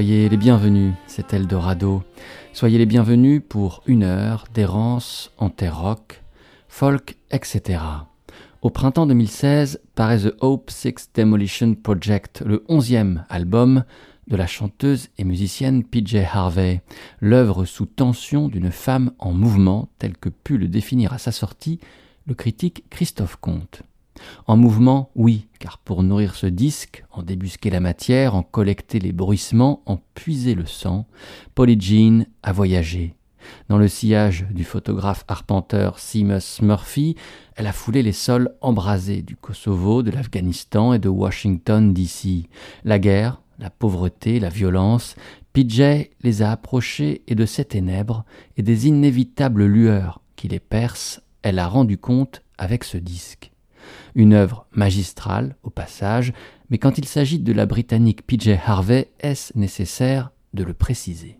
Soyez les bienvenus, c'est Eldorado. Soyez les bienvenus pour une heure d'errance en terre rock, folk, etc. Au printemps 2016 paraît The Hope Six Demolition Project, le onzième album de la chanteuse et musicienne PJ Harvey, l'œuvre sous tension d'une femme en mouvement telle que put le définir à sa sortie le critique Christophe Comte. En mouvement, oui, car pour nourrir ce disque, en débusquer la matière, en collecter les bruissements, en puiser le sang, Polly Jean a voyagé. Dans le sillage du photographe arpenteur Seamus Murphy, elle a foulé les sols embrasés du Kosovo, de l'Afghanistan et de Washington DC. La guerre, la pauvreté, la violence, PJ les a approchés et de ces ténèbres et des inévitables lueurs qui les percent, elle a rendu compte avec ce disque. Une œuvre magistrale, au passage, mais quand il s'agit de la britannique PJ Harvey, est-ce nécessaire de le préciser?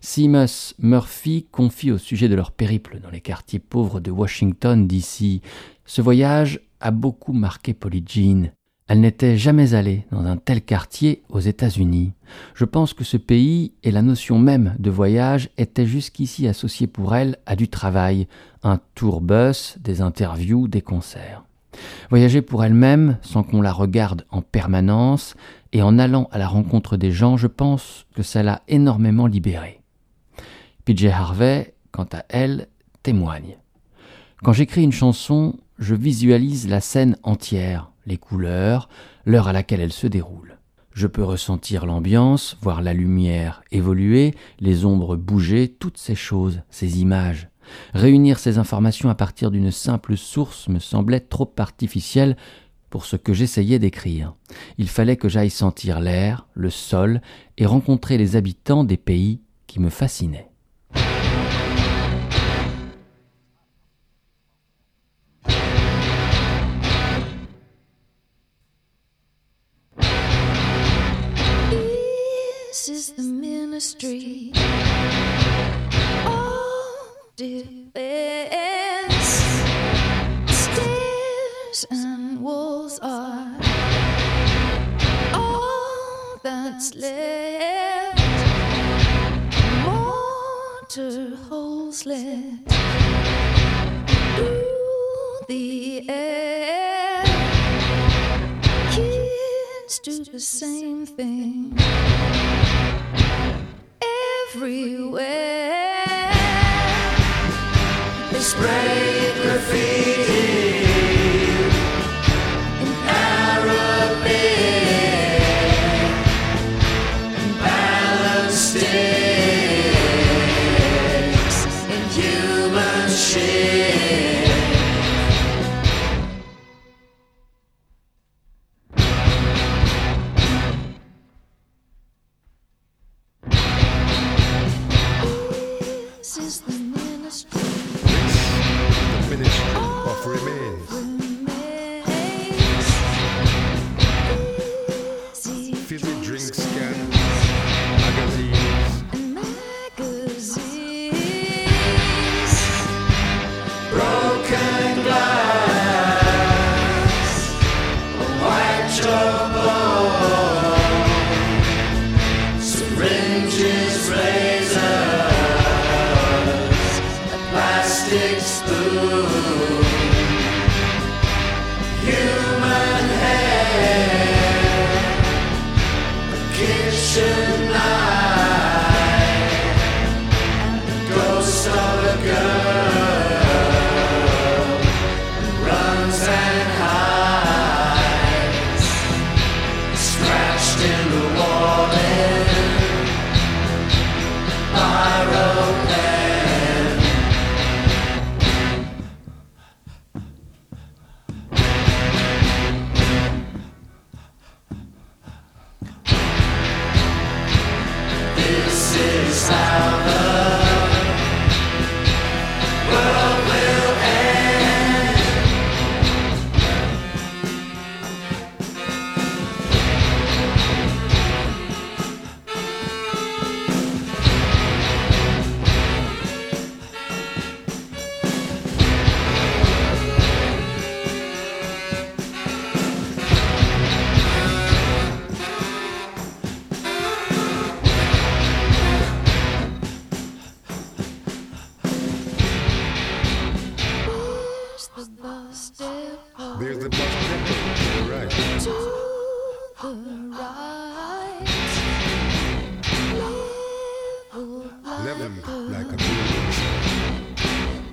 Seamus Murphy confie au sujet de leur périple dans les quartiers pauvres de Washington, D.C. Ce voyage a beaucoup marqué Polly Jean. Elle n'était jamais allée dans un tel quartier aux États-Unis. Je pense que ce pays et la notion même de voyage étaient jusqu'ici associés pour elle à du travail, un tour bus, des interviews, des concerts. Voyager pour elle-même, sans qu'on la regarde en permanence, et en allant à la rencontre des gens, je pense que ça l'a énormément libérée. PJ Harvey, quant à elle, témoigne. Quand j'écris une chanson, je visualise la scène entière, les couleurs, l'heure à laquelle elle se déroule. Je peux ressentir l'ambiance, voir la lumière évoluer, les ombres bouger, toutes ces choses, ces images. Réunir ces informations à partir d'une simple source me semblait trop artificiel pour ce que j'essayais d'écrire. Il fallait que j'aille sentir l'air, le sol, et rencontrer les habitants des pays qui me fascinaient. Defense. Stairs and walls are all that's left. Mortar holes left through the air. Kids do the same thing everywhere spray graffiti. There's the bus depot to the right. To the right. Living like a building.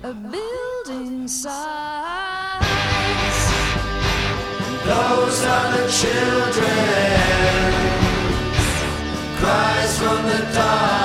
A building size. Those are the children. Cries from the dark.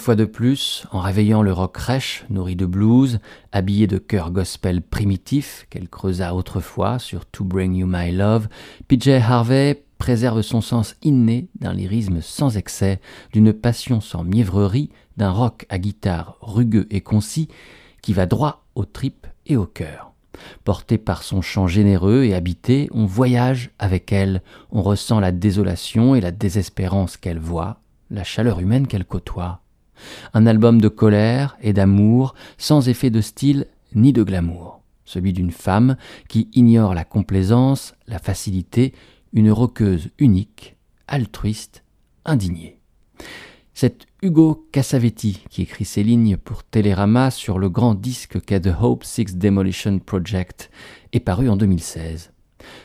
Fois de plus, en réveillant le rock rêche, nourri de blues, habillé de chœurs gospel primitifs qu'elle creusa autrefois sur To Bring You My Love, PJ Harvey préserve son sens inné d'un lyrisme sans excès, d'une passion sans mièvrerie, d'un rock à guitare rugueux et concis qui va droit aux tripes et au cœur. Porté par son chant généreux et habité, on voyage avec elle, on ressent la désolation et la désespérance qu'elle voit, la chaleur humaine qu'elle côtoie. Un album de colère et d'amour, sans effet de style ni de glamour. Celui d'une femme qui ignore la complaisance, la facilité, une roqueuse unique, altruiste, indignée. C'est Hugo Cassavetti qui écrit ces lignes pour Télérama sur le grand disque qu'est The Hope Six Demolition Project et paru en 2016.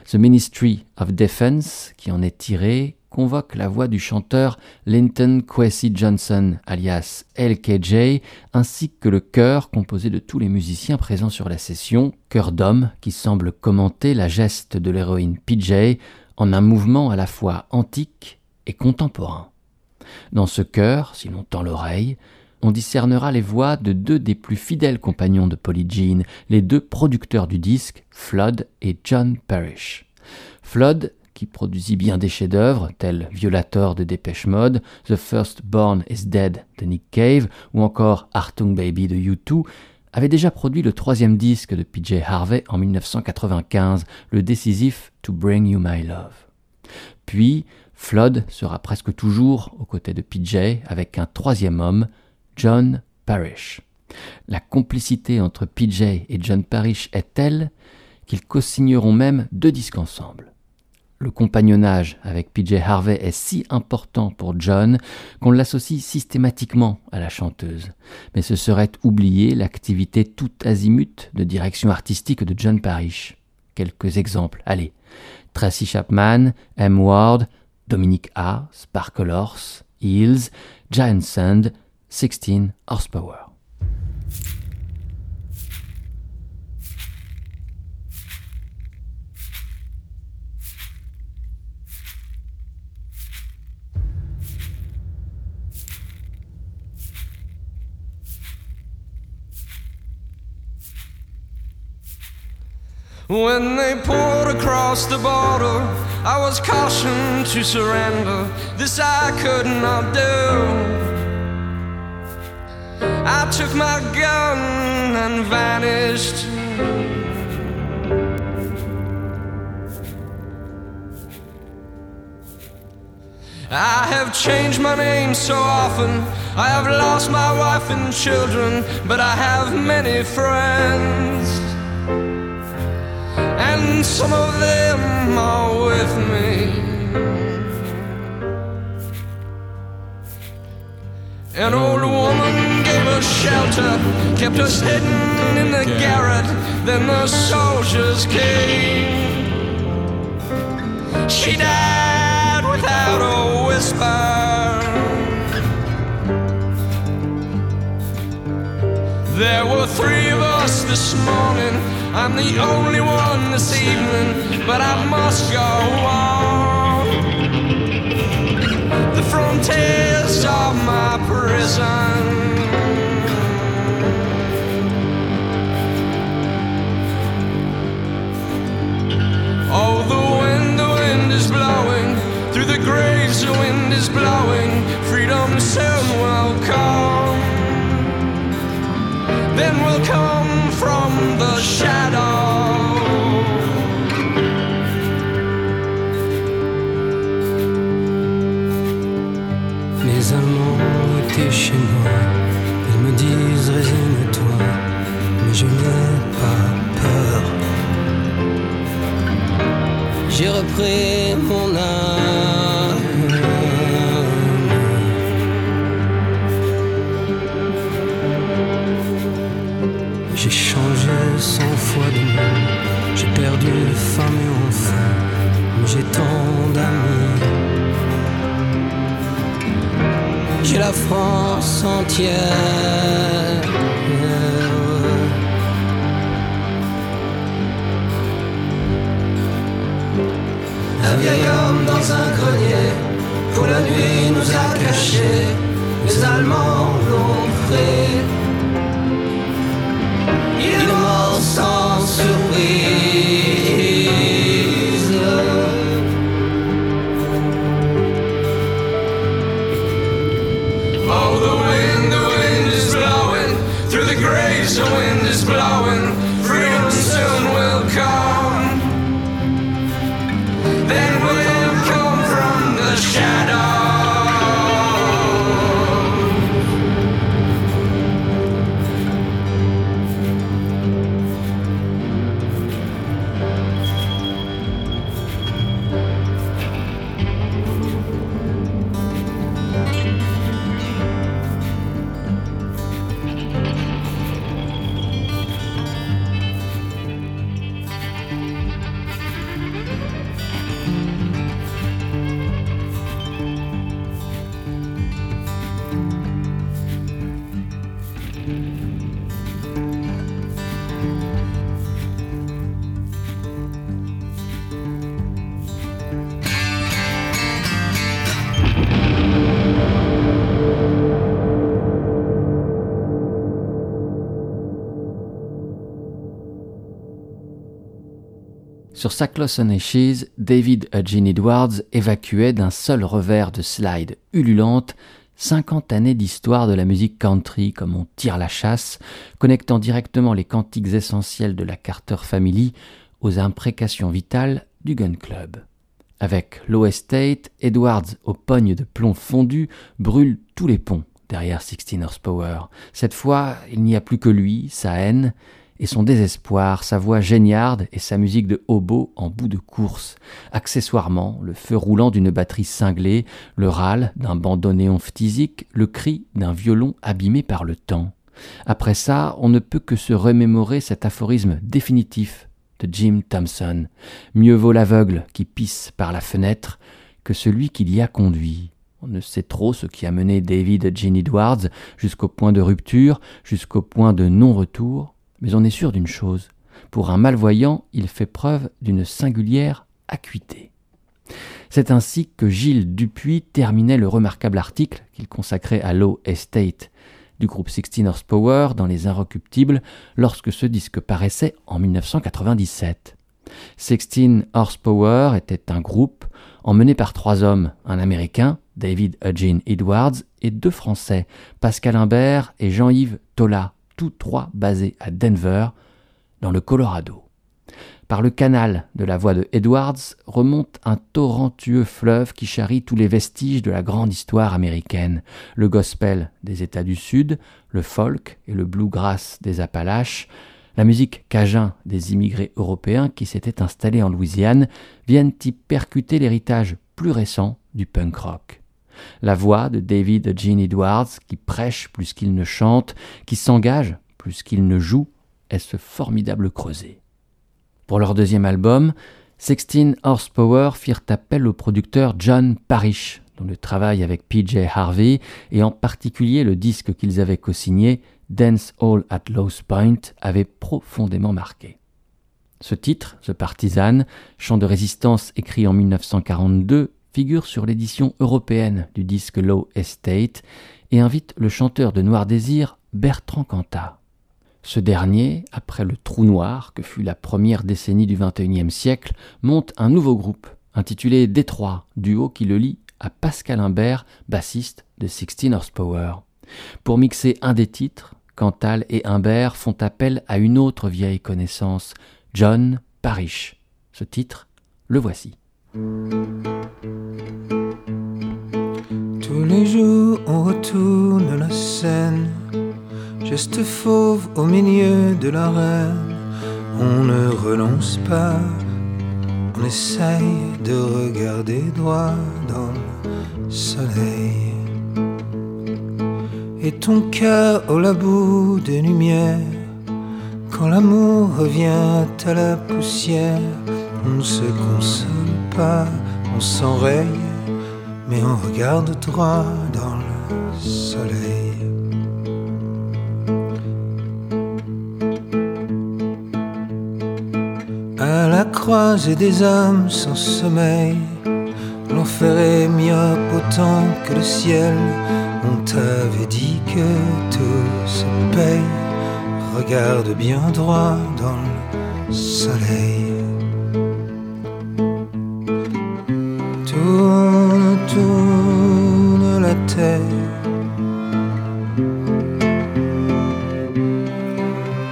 The Ministry of Defense, qui en est tiré, convoque la voix du chanteur Linton Kwesi Johnson, alias LKJ, ainsi que le chœur composé de tous les musiciens présents sur la session, chœur d'homme qui semble commenter la geste de l'héroïne PJ en un mouvement à la fois antique et contemporain. Dans ce chœur, si l'on tend l'oreille, on discernera les voix de deux des plus fidèles compagnons de Polly Jean, les deux producteurs du disque, Flood et John Parrish. Flood qui produisit bien des chefs-d'œuvre tels Violator de Dépêche Mode, The First Born is Dead de Nick Cave ou encore Artung Baby de U2, avait déjà produit le troisième disque de PJ Harvey en 1995, le décisif To Bring You My Love. Puis, Flood sera presque toujours aux côtés de PJ avec un troisième homme, John Parrish. La complicité entre PJ et John Parrish est telle qu'ils co-signeront même deux disques ensemble. Le compagnonnage avec PJ Harvey est si important pour John qu'on l'associe systématiquement à la chanteuse. Mais ce serait oublier l'activité tout azimut de direction artistique de John Parrish. Quelques exemples. Allez. Tracy Chapman, M. Ward, Dominic A., Sparkle Horse, Hills, Giant Sand, 16 Horsepower. When they poured across the border, I was cautioned to surrender. This I could not do. I took my gun and vanished. I have changed my name so often. I have lost my wife and children, but I have many friends some of them are with me. An old woman gave us shelter, kept us hidden in the garret. Then the soldiers came. She died without a whisper. There were three of us this morning. I'm the only one this evening, but I must go on. The frontiers of my prison. Oh, the wind, the wind is blowing. Through the graves, the wind is blowing. Freedom soon will come. Then will come shadow. Les Allemands étaient chez moi, ils me disent raisonne-toi, mais je n'ai pas peur. J'ai repris cent fois de nom, j'ai perdu femme et enfant, j'ai tant d'amis. J'ai la France entière. Un vieil homme dans un grenier, pour la nuit nous a cachés, les Allemands l'ont pris. Sur Sackloss and Ashes, David Eugene Edwards évacuait d'un seul revers de slide ululante 50 années d'histoire de la musique country comme on tire la chasse, connectant directement les cantiques essentiels de la Carter Family aux imprécations vitales du Gun Club. Avec Low Estate, Edwards, aux pognes de plomb fondu, brûle tous les ponts derrière 16 Horsepower. Cette fois, il n'y a plus que lui, sa haine, et son désespoir, sa voix géniarde et sa musique de hobo en bout de course. Accessoirement, le feu roulant d'une batterie cinglée, le râle d'un bandoneon phthisique, le cri d'un violon abîmé par le temps. Après ça, on ne peut que se remémorer cet aphorisme définitif de Jim Thompson. Mieux vaut l'aveugle qui pisse par la fenêtre que celui qui l'y a conduit. On ne sait trop ce qui a mené David Gene Edwards jusqu'au point de rupture, jusqu'au point de non-retour, mais on est sûr d'une chose. Pour un malvoyant, il fait preuve d'une singulière acuité. C'est ainsi que Gilles Dupuis terminait le remarquable article qu'il consacrait à Low Estate du groupe 16 Horsepower dans Les Inrecuptibles lorsque ce disque paraissait en 1997. 16 Horsepower était un groupe emmené par trois hommes, un Américain, David Eugene Edwards, et deux Français, Pascal Imbert et Jean-Yves Tola, tous trois basés à Denver, dans le Colorado. Par le canal de la voix de Edwards remonte un torrentueux fleuve qui charrie tous les vestiges de la grande histoire américaine, le gospel des États du Sud, le folk et le bluegrass des Appalaches, la musique cajun des immigrés européens qui s'étaient installés en Louisiane viennent y percuter l'héritage plus récent du punk rock. La voix de David Gene Edwards, qui prêche plus qu'il ne chante, qui s'engage plus qu'il ne joue, est ce formidable creuset. Pour leur deuxième album, 16 Horsepower firent appel au producteur John Parrish, dont le travail avec PJ Harvey, et en particulier le disque qu'ils avaient co-signé, Dance Hall at Lowe's Point, avait profondément marqué. Ce titre, The Partisan, chant de résistance écrit en 1942, figure sur l'édition européenne du disque Low Estate et invite le chanteur de Noir Désir, Bertrand Cantat. Ce dernier, après le trou noir que fut la première décennie du XXIe siècle, monte un nouveau groupe, intitulé Détroit, duo qui le lie à Pascal Imbert, bassiste de 16 Horsepower. Pour mixer un des titres, Cantal et Imbert font appel à une autre vieille connaissance, John Parrish. Ce titre, le voici. Tous les jours on retourne la scène, geste fauve au milieu de l'arène, on ne renonce pas, on essaye de regarder droit dans le soleil. Et ton cœur au la bout des lumières, quand l'amour revient à la poussière, on se console on s'enraye, mais on regarde droit dans le soleil. À la croisée des hommes sans sommeil, l'enfer est myope autant que le ciel. On t'avait dit que tout se paye. Regarde bien droit dans le soleil. Tourne, tourne la terre.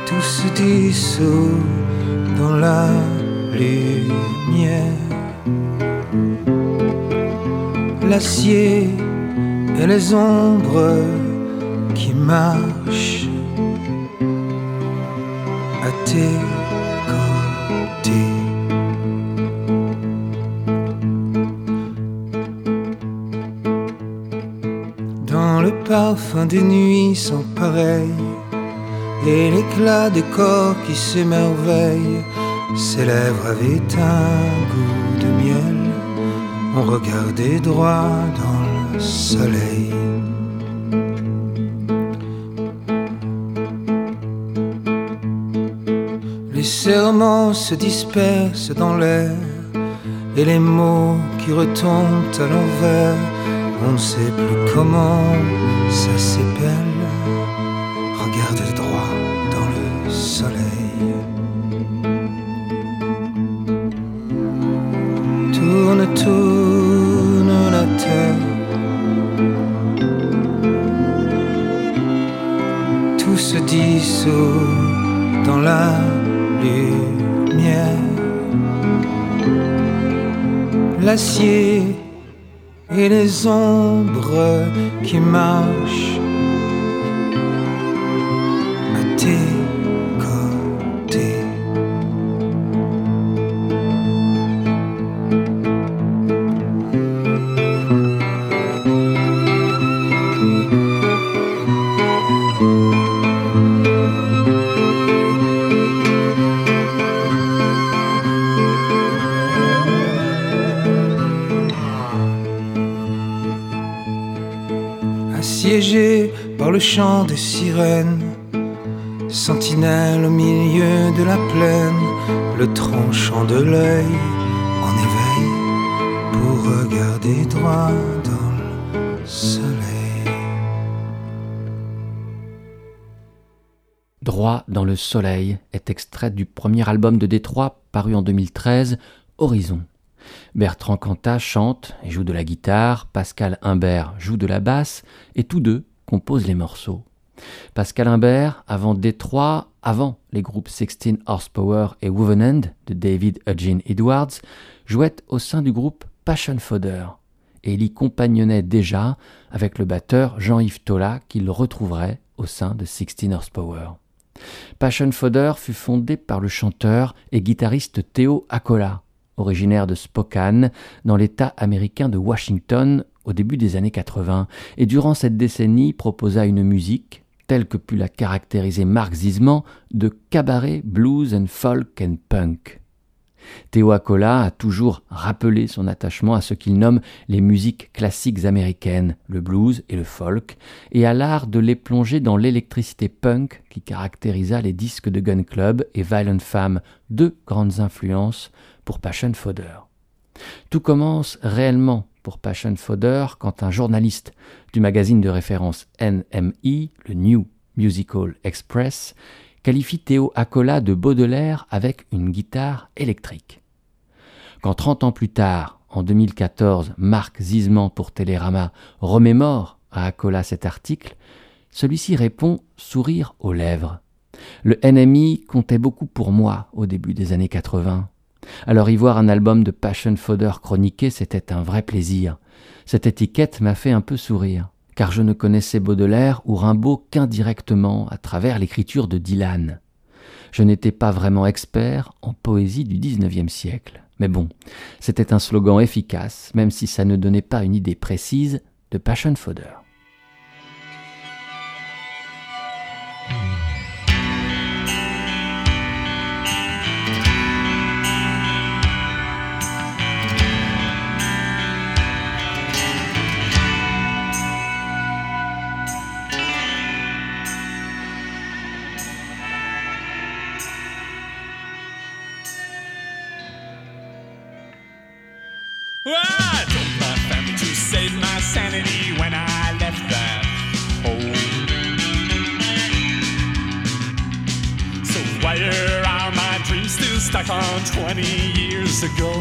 Tout se dissout dans la lumière. L'acier et les ombres qui marchent à tes parfum des nuits sans pareil et l'éclat des corps qui s'émerveillent, ses lèvres avaient un goût de miel. On regardait droit dans le soleil. Les serments se dispersent dans l'air et les mots qui retombent à l'envers. On ne sait plus comment ça s'épelle. Ombres qui marchent le chant des sirènes, sentinelle au milieu de la plaine, le tranchant de l'œil en éveil pour regarder droit dans le soleil. Droit dans le soleil est extrait du premier album de Détroit paru en 2013, Horizon. Bertrand Cantat chante et joue de la guitare, Pascal Imbert joue de la basse, et tous deux composent les morceaux. Pascal Imbert, avant Détroit, avant les groupes 16 Horsepower et Wovenend de David Eugene Edwards, jouait au sein du groupe Passion Fodder, et il y compagnonnait déjà avec le batteur Jean-Yves Tola qu'il retrouverait au sein de 16 Horsepower. Passion Fodder fut fondé par le chanteur et guitariste Theo Akola, originaire de Spokane, dans l'État américain de Washington au début des années 80, et durant cette décennie proposa une musique, telle que put la caractériser Mark Zisman, de cabaret, blues and folk and punk. Theo Akola a toujours rappelé son attachement à ce qu'il nomme les musiques classiques américaines, le blues et le folk, et à l'art de les plonger dans l'électricité punk qui caractérisa les disques de Gun Club et Violent Femmes, deux grandes influences pour Passion Fodder. Tout commence réellement pour Passion Fodder quand un journaliste du magazine de référence NME, le New Musical Express, qualifie Théo Akola de Baudelaire avec une guitare électrique. Quand 30 ans plus tard, en 2014, Marc Zisman pour Télérama remémore à Akola cet article, celui-ci répond sourire aux lèvres. Le NMI comptait beaucoup pour moi au début des années 80. Alors y voir un album de Passion Fodder chroniqué, c'était un vrai plaisir. Cette étiquette m'a fait un peu sourire, car je ne connaissais Baudelaire ou Rimbaud qu'indirectement à travers l'écriture de Dylan. Je n'étais pas vraiment expert en poésie du XIXe siècle, Mais bon, c'était un slogan efficace, même si ça ne donnait pas une idée précise de Passion Fodder. Stuck on 20 years ago?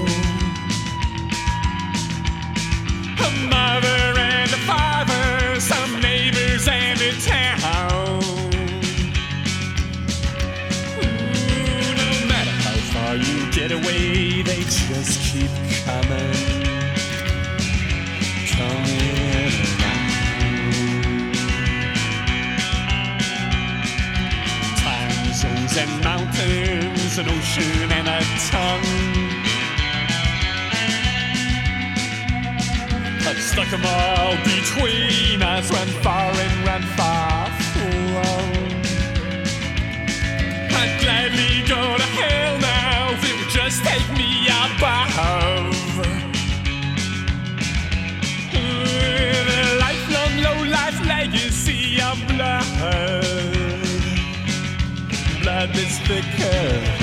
A mother and a father, some neighbors and a town. Ooh, no matter how far you get away, they just keep coming. Coming and mountains, an ocean and a tongue. I've stuck 'em all between us, run far and run far from. I'd gladly go to hell now if it would just take me above. With a lifelong low life legacy of blood. Blood that's thicker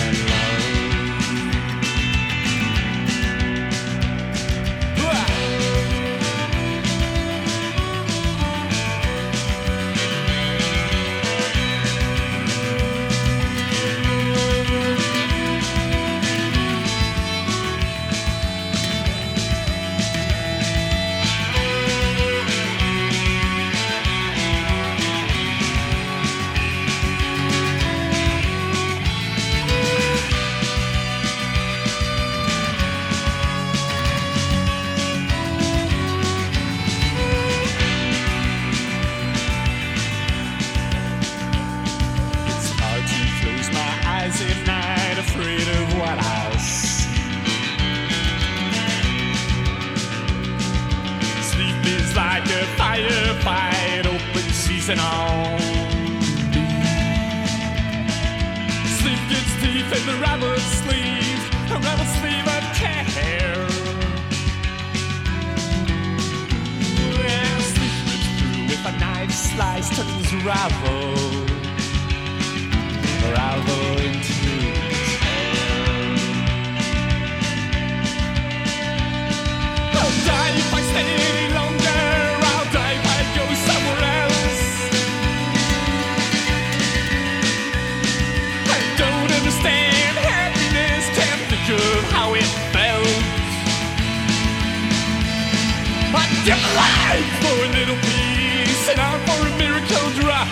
for a little peace and I'm for a miracle drug.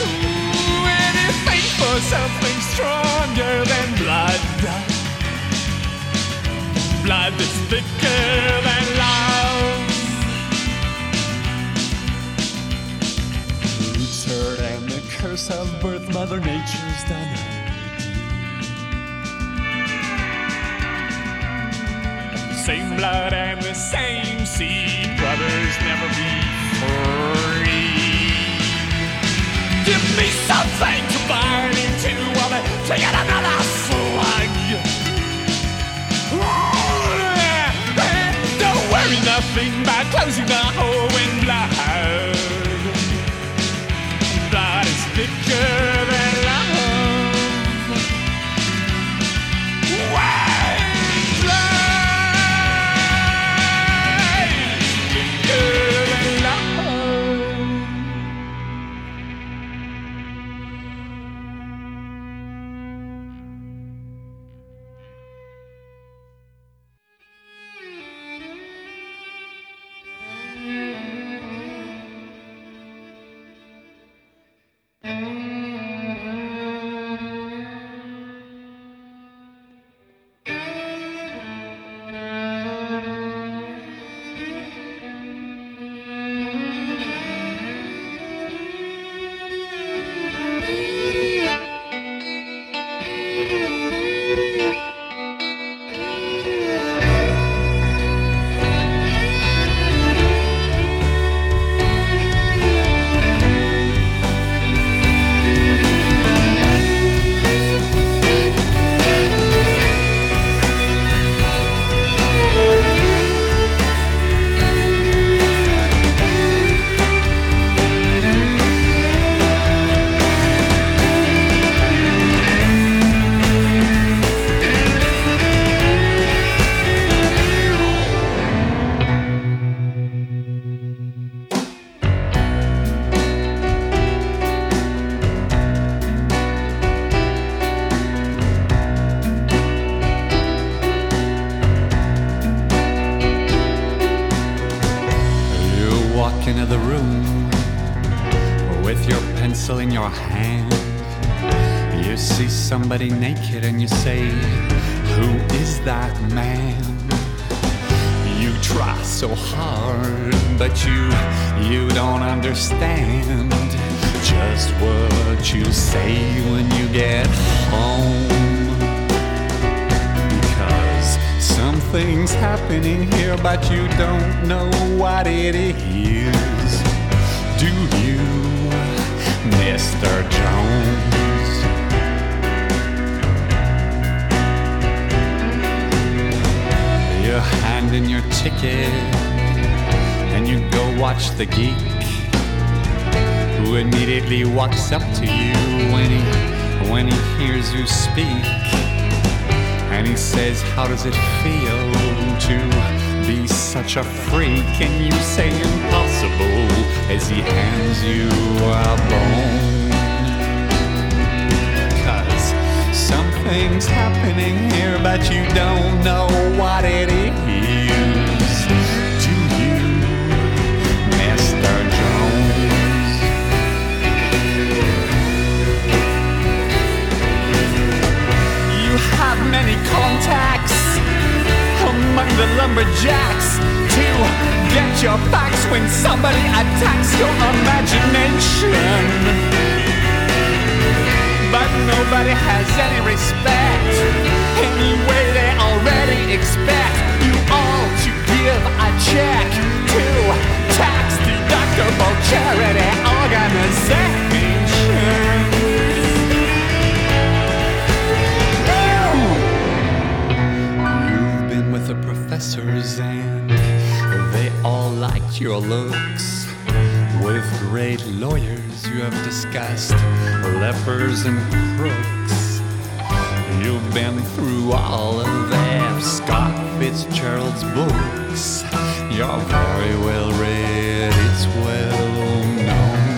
Ooh, anything for something stronger than blood. Blood that's thicker than love. Roots hurt and the curse of birth, Mother Nature's done Same blood and the same seed, brothers never be free. Give me something to burn into while to get another slug. Don't worry nothing about closing the hole in blood. Blood is thicker it feel to be such a freak? And you say impossible as he hands you a bone? Cause something's happening here but you don't know what it is nobody has any respect. Anyway, they already expect you all to give a check to tax deductible charity organization. You've been with the professors and they all liked your looks. With great lawyers, you have discussed lepers and crooks. You've been through all of Scott Fitzgerald's books. You're very well read, it's well known.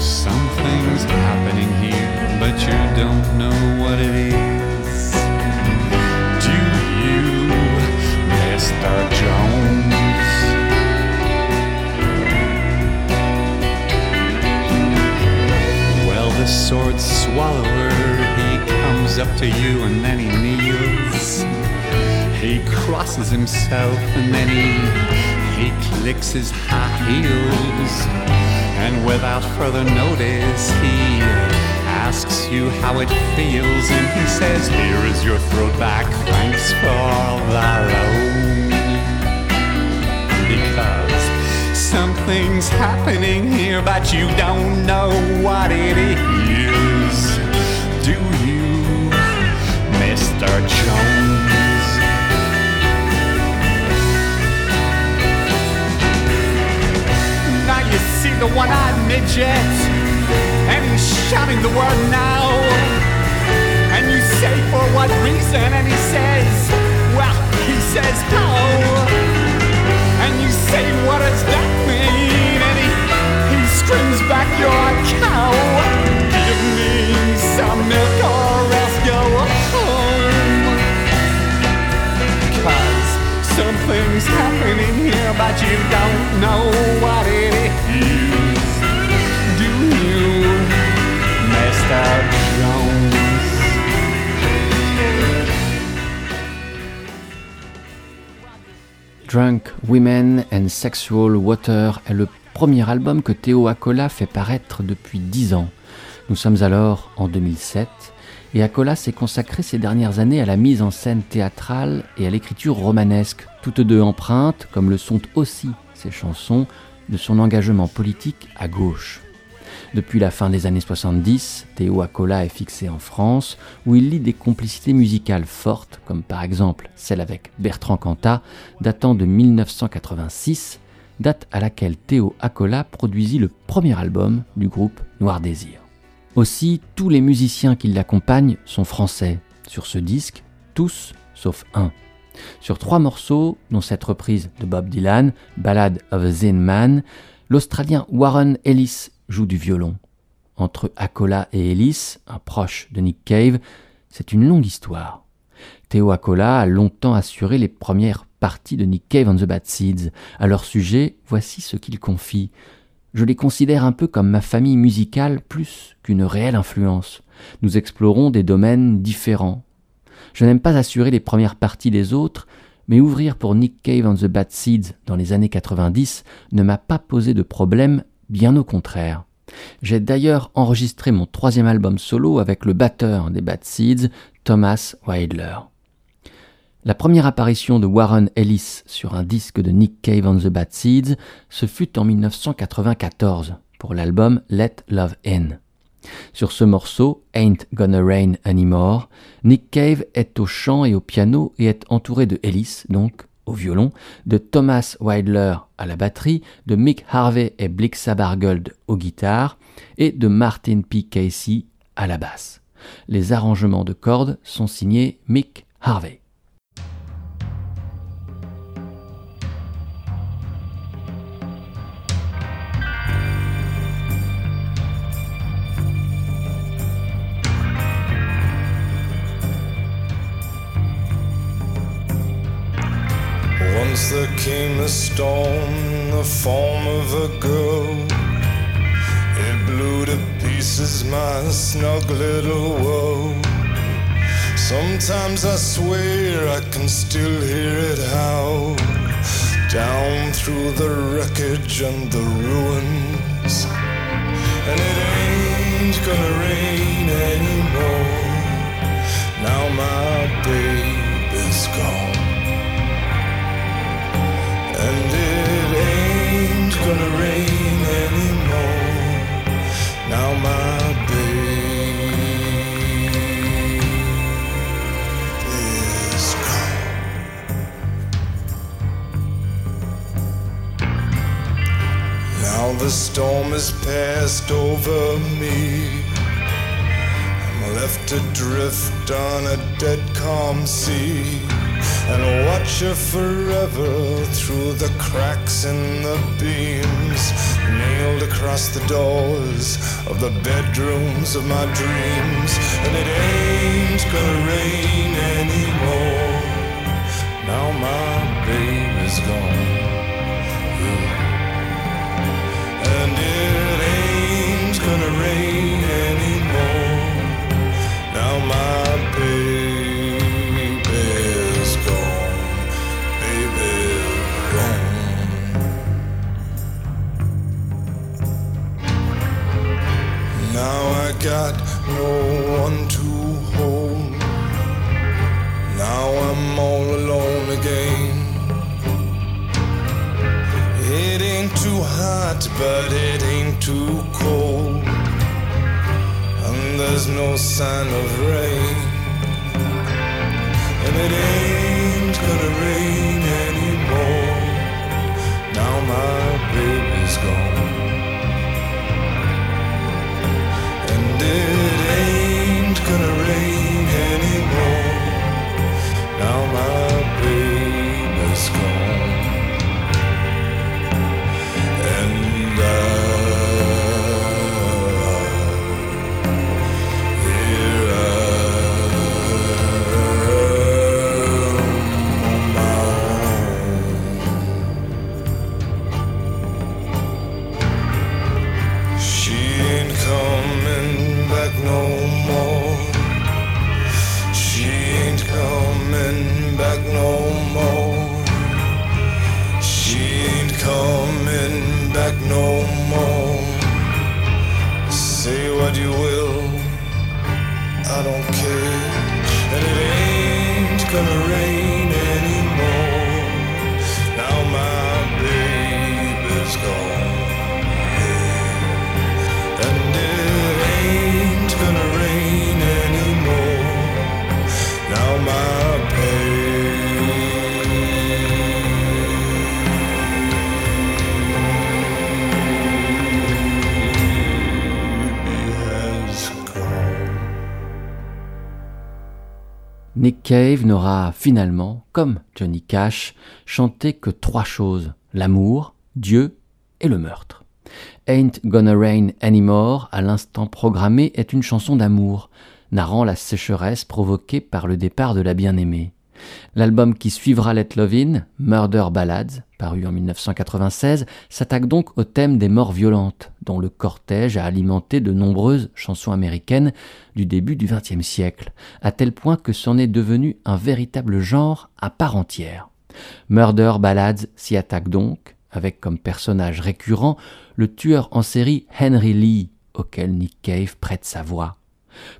Something's happening here, but you don't know what it is. Do you, Mr. sword swallower, he comes up to you and then he kneels. He crosses himself and then he he clicks his high heels. And without further notice, he asks you how it feels. And he says, Here is your throat back, thanks for the loan. Because something's happening here, but you don't know what it is. Mr. Jones? Now you see the one-eyed midget, and he's shouting the word now. And you say for what reason, and he says, well, he says how. And you say, what does that mean? And he, he screams back, you're a cow. Give me some milk Drunk Women and Sexual Water est le premier album que Théo Acola fait paraître depuis 10 ans. Nous sommes alors en 2007 et Acola s'est consacré ces dernières années à la mise en scène théâtrale et à l'écriture romanesque, toutes deux empreintes, comme le sont aussi ses chansons, de son engagement politique à gauche. Depuis la fin des années 70, Théo Acola est fixé en France, où il lit des complicités musicales fortes, comme par exemple celle avec Bertrand Cantat, datant de 1986, date à laquelle Théo Acola produisit le premier album du groupe Noir Désir. Aussi, tous les musiciens qui l'accompagnent sont français. Sur ce disque, tous sauf un. Sur trois morceaux, dont cette reprise de Bob Dylan, Ballad of a Zen Man, l'Australien Warren Ellis joue du violon. Entre Acola et Ellis, un proche de Nick Cave, c'est une longue histoire. Theo Acola a longtemps assuré les premières parties de Nick Cave and the Bad Seeds. À leur sujet, voici ce qu'il confie. Je les considère un peu comme ma famille musicale plus qu'une réelle influence. Nous explorons des domaines différents. Je n'aime pas assurer les premières parties des autres, mais ouvrir pour Nick Cave and the Bad Seeds dans les années 90 ne m'a pas posé de problème, bien au contraire. J'ai d'ailleurs enregistré mon troisième album solo avec le batteur des Bad Seeds, Thomas Weidler. La première apparition de Warren Ellis sur un disque de Nick Cave and the Bad Seeds, ce fut en 1994 pour l'album Let Love In. Sur ce morceau, Ain't Gonna Rain Anymore, Nick Cave est au chant et au piano et est entouré de Ellis, donc au violon, de Thomas Weidler à la batterie, de Mick Harvey et Blixa Bargold aux guitares et de Martin P. Casey à la basse. Les arrangements de cordes sont signés Mick Harvey. Once there came a storm in the form of a girl. It blew to pieces my snug little world. Sometimes I swear I can still hear it howl down through the wreckage and the ruins. And it ain't gonna rain anymore. Now my baby's gone. And it ain't gonna rain anymore. Now my. Now the storm has passed over me. I'm left adrift on a dead calm sea and watch her forever through the cracks in the beams, nailed across the doors of the bedrooms of my dreams. And it ain't gonna rain anymore. Now my baby's gone. Got no one to hold. Now I'm all alone again. It ain't too hot, but it ain't too cold. And there's no sign of rain. And it ain't gonna rain anymore. Now my baby's gone. It ain't gonna rain anymore. Now my Cave n'aura finalement, comme Johnny Cash, chanté que trois choses l'amour, Dieu et le meurtre. Ain't Gonna Rain Anymore, à l'instant programmé, est une chanson d'amour, narrant la sécheresse provoquée par le départ de la bien-aimée. L'album qui suivra Let Lovin, Murder Ballads, paru en 1996, s'attaque donc au thème des morts violentes, dont le cortège a alimenté de nombreuses chansons américaines du début du XXe siècle, à tel point que c'en est devenu un véritable genre à part entière. Murder Ballads s'y attaque donc, avec comme personnage récurrent le tueur en série Henry Lee, auquel Nick Cave prête sa voix.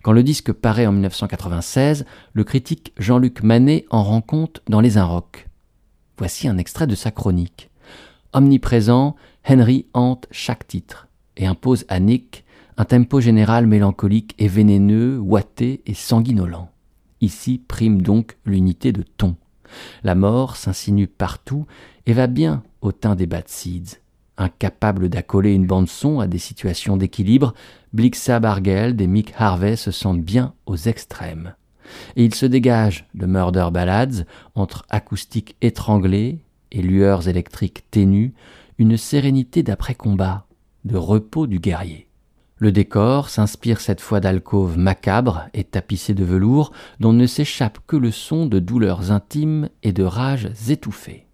Quand le disque paraît en 1996, le critique Jean-Luc Manet en rend compte dans Les Inrocks. Voici un extrait de sa chronique. Omniprésent, Henry hante chaque titre et impose à Nick un tempo général mélancolique et vénéneux, ouaté et sanguinolent. Ici prime donc l'unité de ton. La mort s'insinue partout et va bien au teint des Bad Seeds. Incapable d'accoler une bande-son à des situations d'équilibre, Blixa Bargeld et Mick Harvey se sentent bien aux extrêmes. Et il se dégage de Murder Ballads, entre acoustique étranglée et lueurs électriques ténues, une sérénité d'après-combat, de repos du guerrier. Le décor s'inspire cette fois d'alcôves macabres et tapissées de velours dont ne s'échappe que le son de douleurs intimes et de rages étouffées.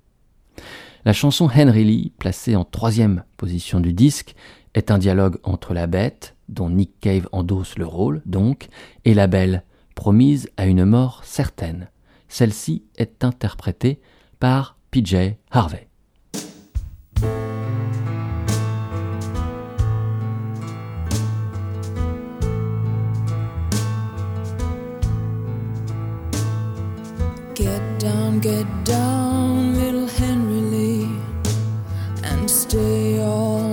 La chanson Henry Lee, placée en troisième position du disque, est un dialogue entre la bête, dont Nick Cave endosse le rôle donc, et la belle, promise à une mort certaine. Celle-ci est interprétée par PJ Harvey. Get down, get down, little Henry Lee, and stay all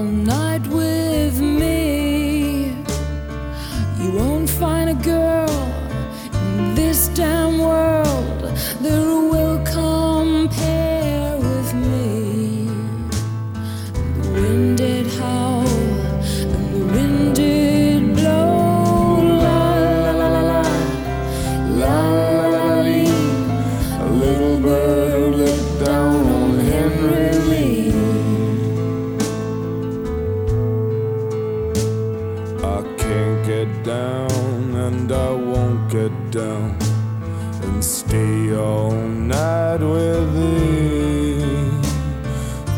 in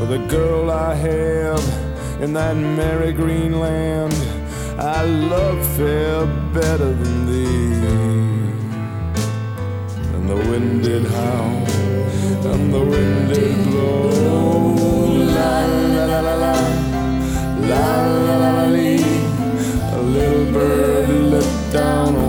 the girl I have in that merry green land, I love fair better than thee. And the wind did howl, and the wind did blow. La la la la la, la la la la. A little bird looked down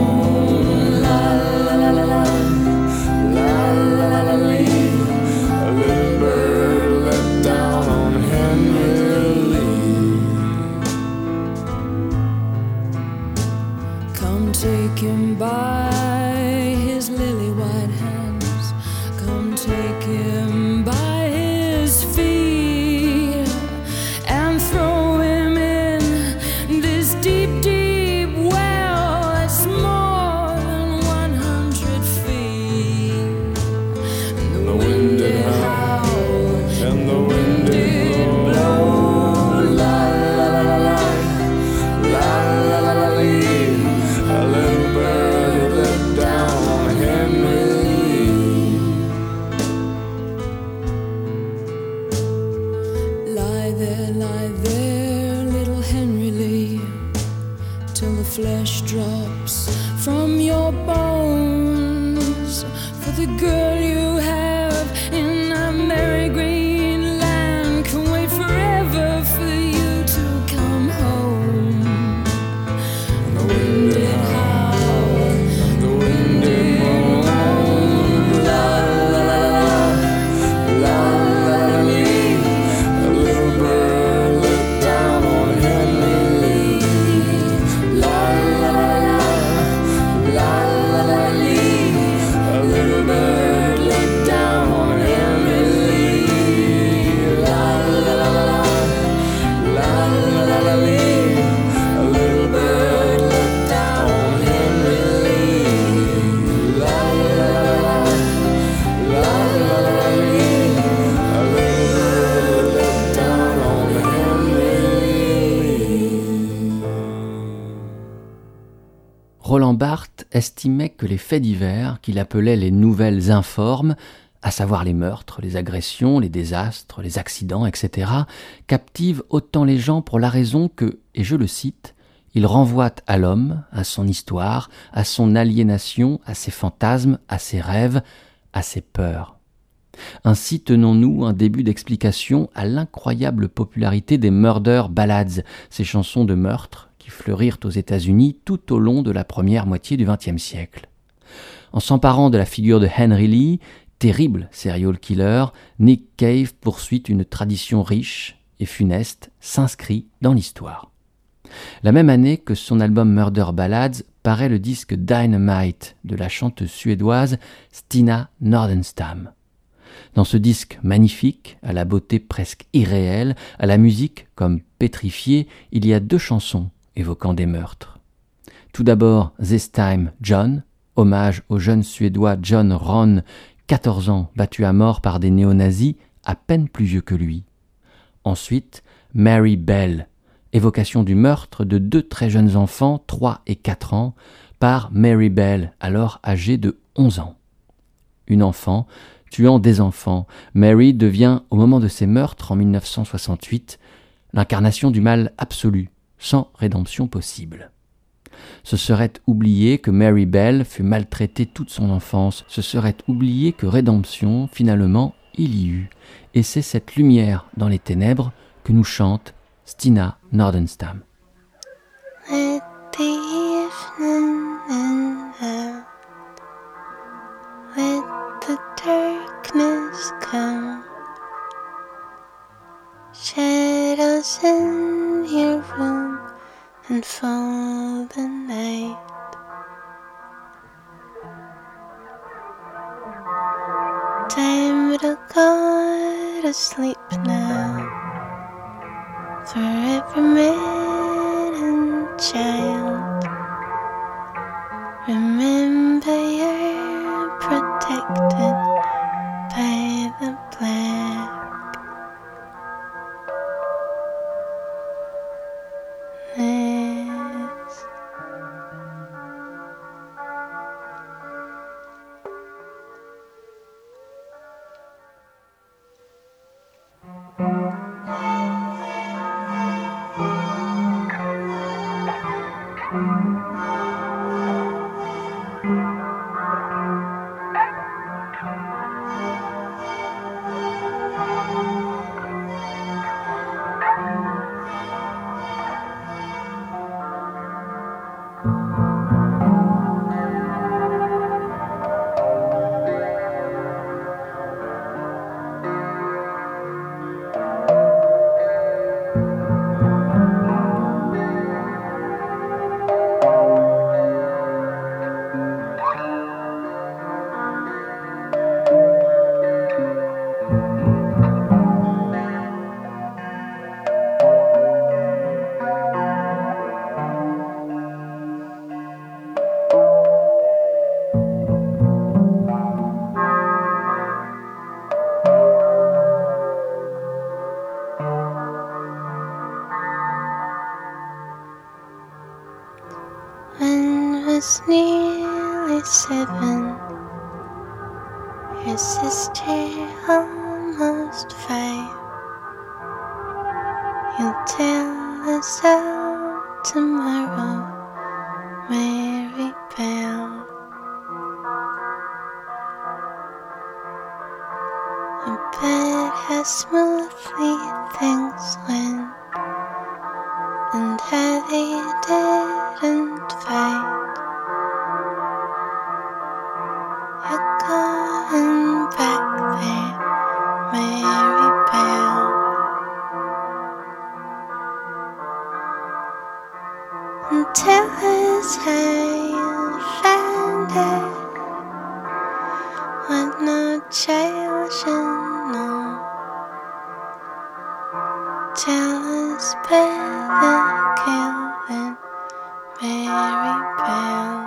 can buy flesh drops from your bones. For the girl you have les faits divers, qu'il appelait les nouvelles informes, à savoir les meurtres, les agressions, les désastres, les accidents, etc., captivent autant les gens pour la raison que, et je le cite, ils renvoient à l'homme, à son histoire, à son aliénation, à ses fantasmes, à ses rêves, à ses peurs. Ainsi tenons-nous un début d'explication à l'incroyable popularité des Murder Ballads, ces chansons de meurtre qui fleurirent aux États-Unis tout au long de la première moitié du XXe siècle. En s'emparant de la figure de Henry Lee, terrible serial killer, Nick Cave poursuit une tradition riche et funeste, s'inscrit dans l'histoire. La même année que son album Murder Ballads paraît le disque Dynamite de la chanteuse suédoise Stina Nordenstam. Dans ce disque magnifique, à la beauté presque irréelle, à la musique comme pétrifiée, il y a deux chansons évoquant des meurtres. Tout d'abord This Time John, hommage au jeune Suédois John Ron, 14 ans, battu à mort par des néo-nazis, à peine plus vieux que lui. Ensuite, Mary Bell, évocation du meurtre de deux très jeunes enfants, 3 et 4 ans, par Mary Bell, alors âgée de 11 ans. Une enfant tuant des enfants, Mary devient, au moment de ses meurtres en 1968, l'incarnation du mal absolu, sans rédemption possible. Ce serait oublier que Mary Bell fut maltraitée toute son enfance, ce serait oublier que rédemption, finalement, il y eut, et c'est cette lumière dans les ténèbres que nous chante Stina Nordenstam. And fall the night. Time to go to sleep now. For every man and child, remember you're protected What no child should know. Tell us better, Kelvin, Mary Bell.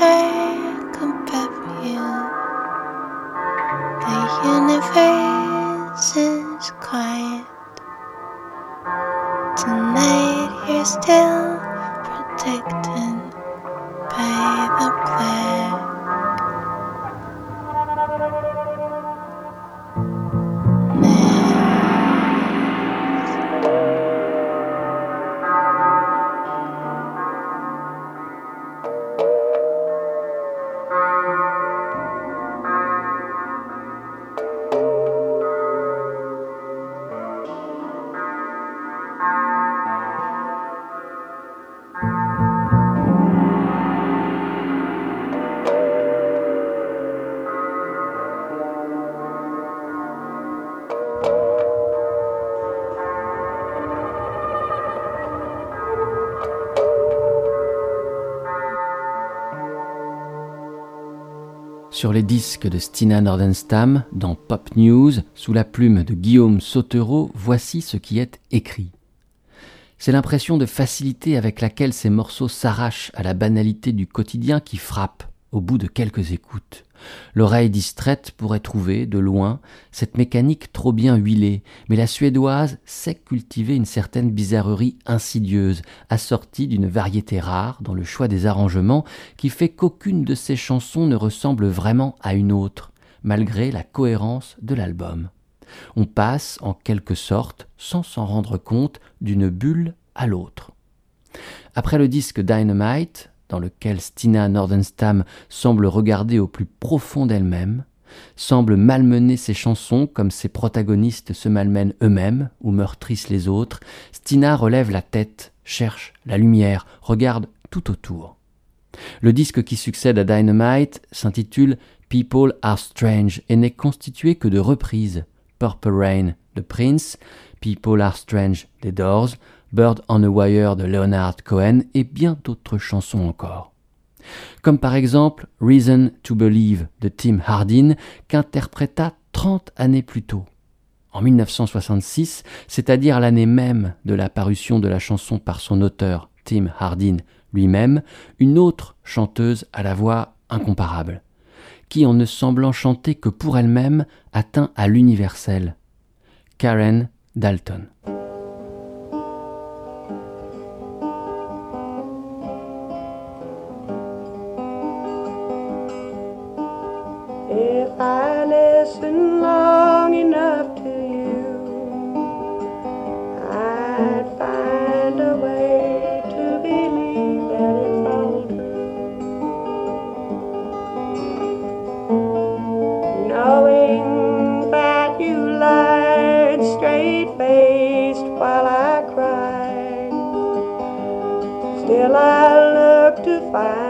day. Sur les disques de Stina Nordenstam, dans Pop News, sous la plume de Guillaume Sautereau, voici ce qui est écrit. C'est l'impression de facilité avec laquelle ces morceaux s'arrachent à la banalité du quotidien qui frappe au bout de quelques écoutes. L'oreille distraite pourrait trouver, de loin, cette mécanique trop bien huilée, mais la suédoise sait cultiver une certaine bizarrerie insidieuse, assortie d'une variété rare dans le choix des arrangements, qui fait qu'aucune de ses chansons ne ressemble vraiment à une autre, malgré la cohérence de l'album. On passe, en quelque sorte, sans s'en rendre compte, d'une bulle à l'autre. Après le disque Dynamite, dans lequel Stina Nordenstam semble regarder au plus profond d'elle-même, semble malmener ses chansons comme ses protagonistes se malmènent eux-mêmes ou meurtrissent les autres, Stina relève la tête, cherche la lumière, regarde tout autour. Le disque qui succède à Dynamite s'intitule People Are Strange et n'est constitué que de reprises. Purple Rain de Prince, People Are Strange des Doors, Bird on a Wire de Leonard Cohen et bien d'autres chansons encore. Comme par exemple Reason to Believe de Tim Hardin qu'interpréta 30 années plus tôt. En 1966, c'est-à-dire l'année même de la parution de la chanson par son auteur Tim Hardin lui-même, une autre chanteuse à la voix incomparable, qui en ne semblant chanter que pour elle-même atteint à l'universel, Karen Dalton. Straight faced while I cried, still I look to find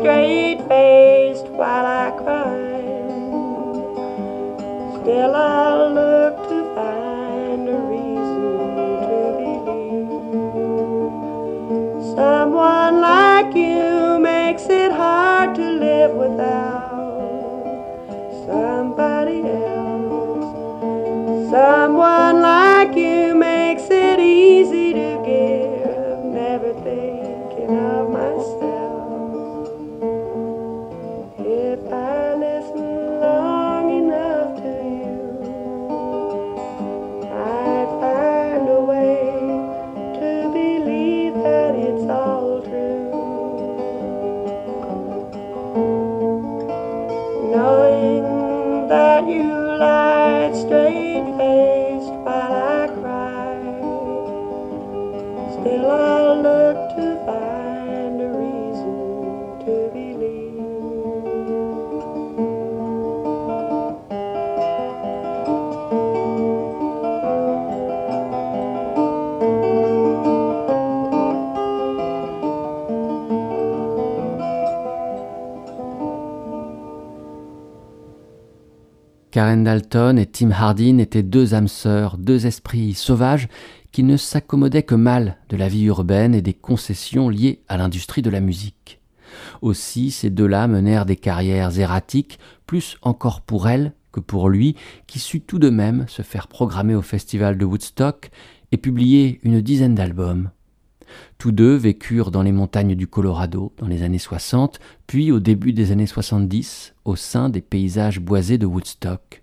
straight Karen Dalton et Tim Hardin étaient deux âmes sœurs, deux esprits sauvages qui ne s'accommodaient que mal de la vie urbaine et des concessions liées à l'industrie de la musique. Aussi, ces deux-là menèrent des carrières erratiques, plus encore pour elle que pour lui, qui sut tout de même se faire programmer au festival de Woodstock et publier une dizaine d'albums. Tous deux vécurent dans les montagnes du Colorado dans les années 60, puis au début des années 70 au sein des paysages boisés de Woodstock.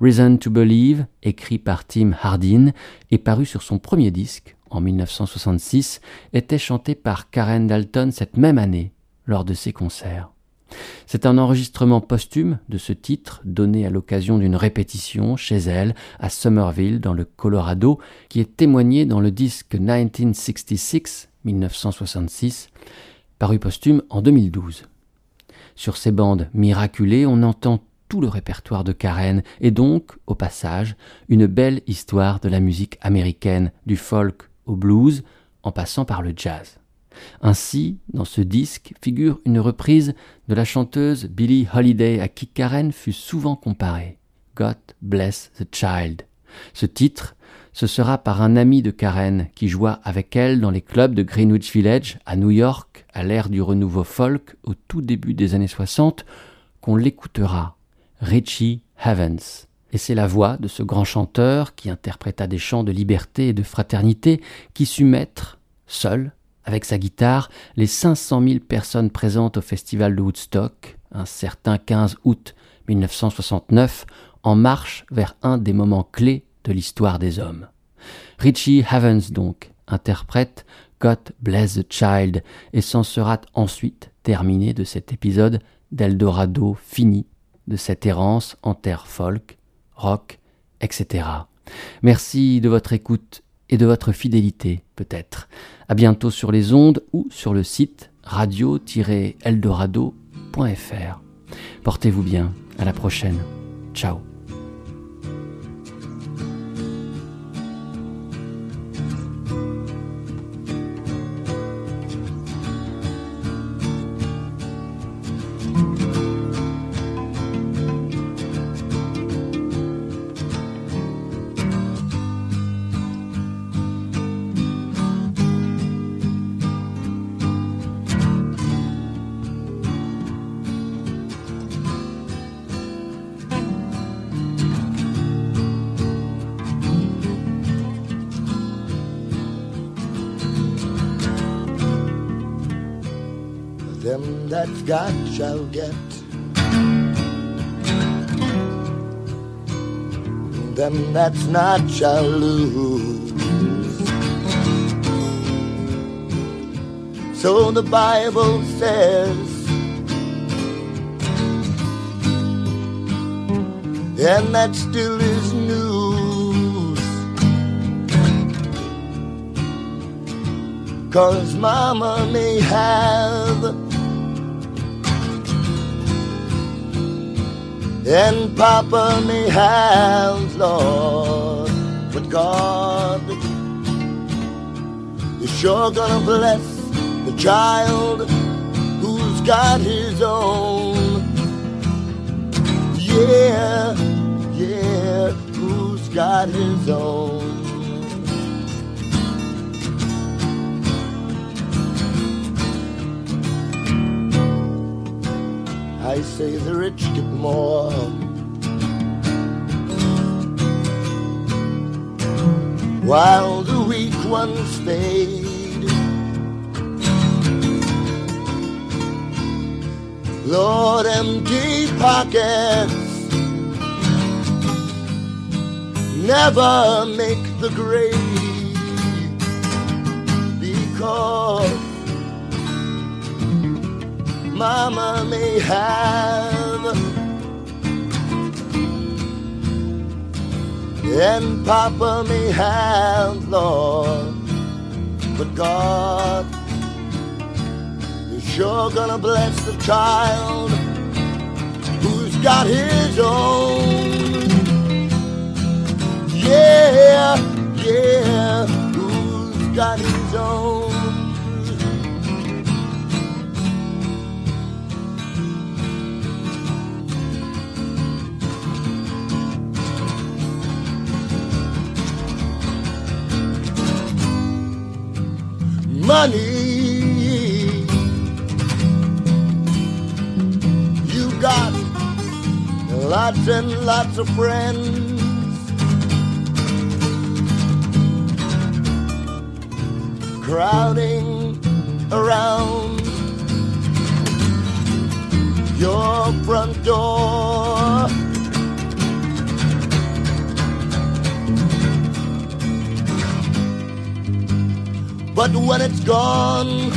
Reason to Believe, écrit par Tim Hardin et paru sur son premier disque en 1966, était chanté par Karen Dalton cette même année lors de ses concerts. C'est un enregistrement posthume de ce titre donné à l'occasion d'une répétition chez elle à Somerville dans le Colorado qui est témoigné dans le disque 1966 1966 paru posthume en 2012. Sur ces bandes miraculées, on entend tout le répertoire de Karen et donc, au passage, une belle histoire de la musique américaine, du folk au blues, en passant par le jazz. Ainsi, dans ce disque figure une reprise de la chanteuse Billie Holiday à qui Karen fut souvent comparée. God Bless the Child. Ce titre, ce sera par un ami de Karen qui joua avec elle dans les clubs de Greenwich Village à New York à l'ère du renouveau folk au tout début des années 60 qu'on l'écoutera, Richie Havens. Et c'est la voix de ce grand chanteur qui interpréta des chants de liberté et de fraternité qui sut mettre, seul, avec sa guitare, les 500 000 personnes présentes au festival de Woodstock, un certain 15 août 1969, en marche vers un des moments clés de l'histoire des hommes. Richie Havens donc interprète God Bless the Child et s'en sera ensuite terminé de cet épisode d'Eldorado fini de cette errance en terre folk, rock, etc. Merci de votre écoute et de votre fidélité, peut-être. À bientôt sur les ondes ou sur le site radio-eldorado.fr. Portez-vous bien. À la prochaine. Ciao. That's not lose. So the Bible says. And that still is news. Cause mama may have and Papa may have, Lord, but God is sure gonna bless the child who's got his own. Yeah, yeah, who's got his own. Say the rich get more. While the weak ones fade. Lord, empty pockets never make the grade because Mama may have and Papa may have, Lord, but God is sure gonna bless the child who's got his own. Yeah, yeah, who's got his own. Money. You got lots and lots of friends. Crowding around your front door. But when it's gone,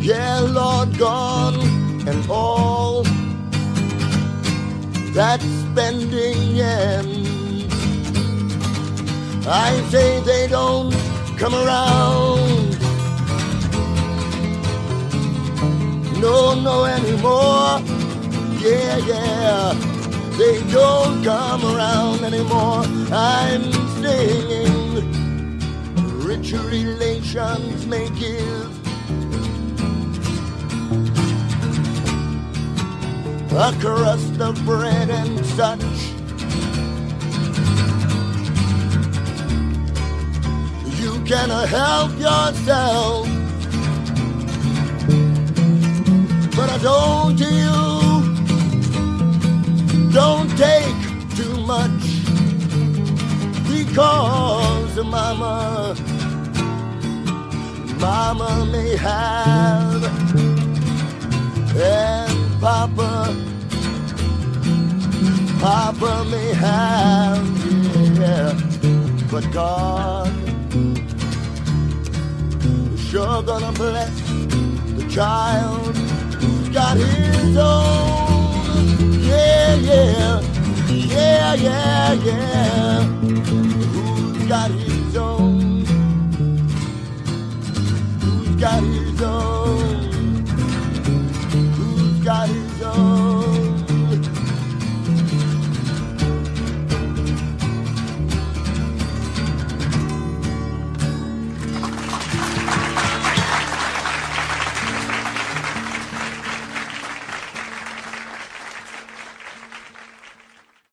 yeah, Lord, gone, and all that spending ends, I say they don't come around. No, no anymore. Yeah, yeah, they don't come around anymore. I'm singing rich relations may give. A crust of bread and such. You can help yourself. But I don't you don't take too much because mama mama may have and papa papa may have yeah. But god is sure gonna bless the child. Who's got his own yeah yeah. Yeah yeah yeah. Who's got his Got his own.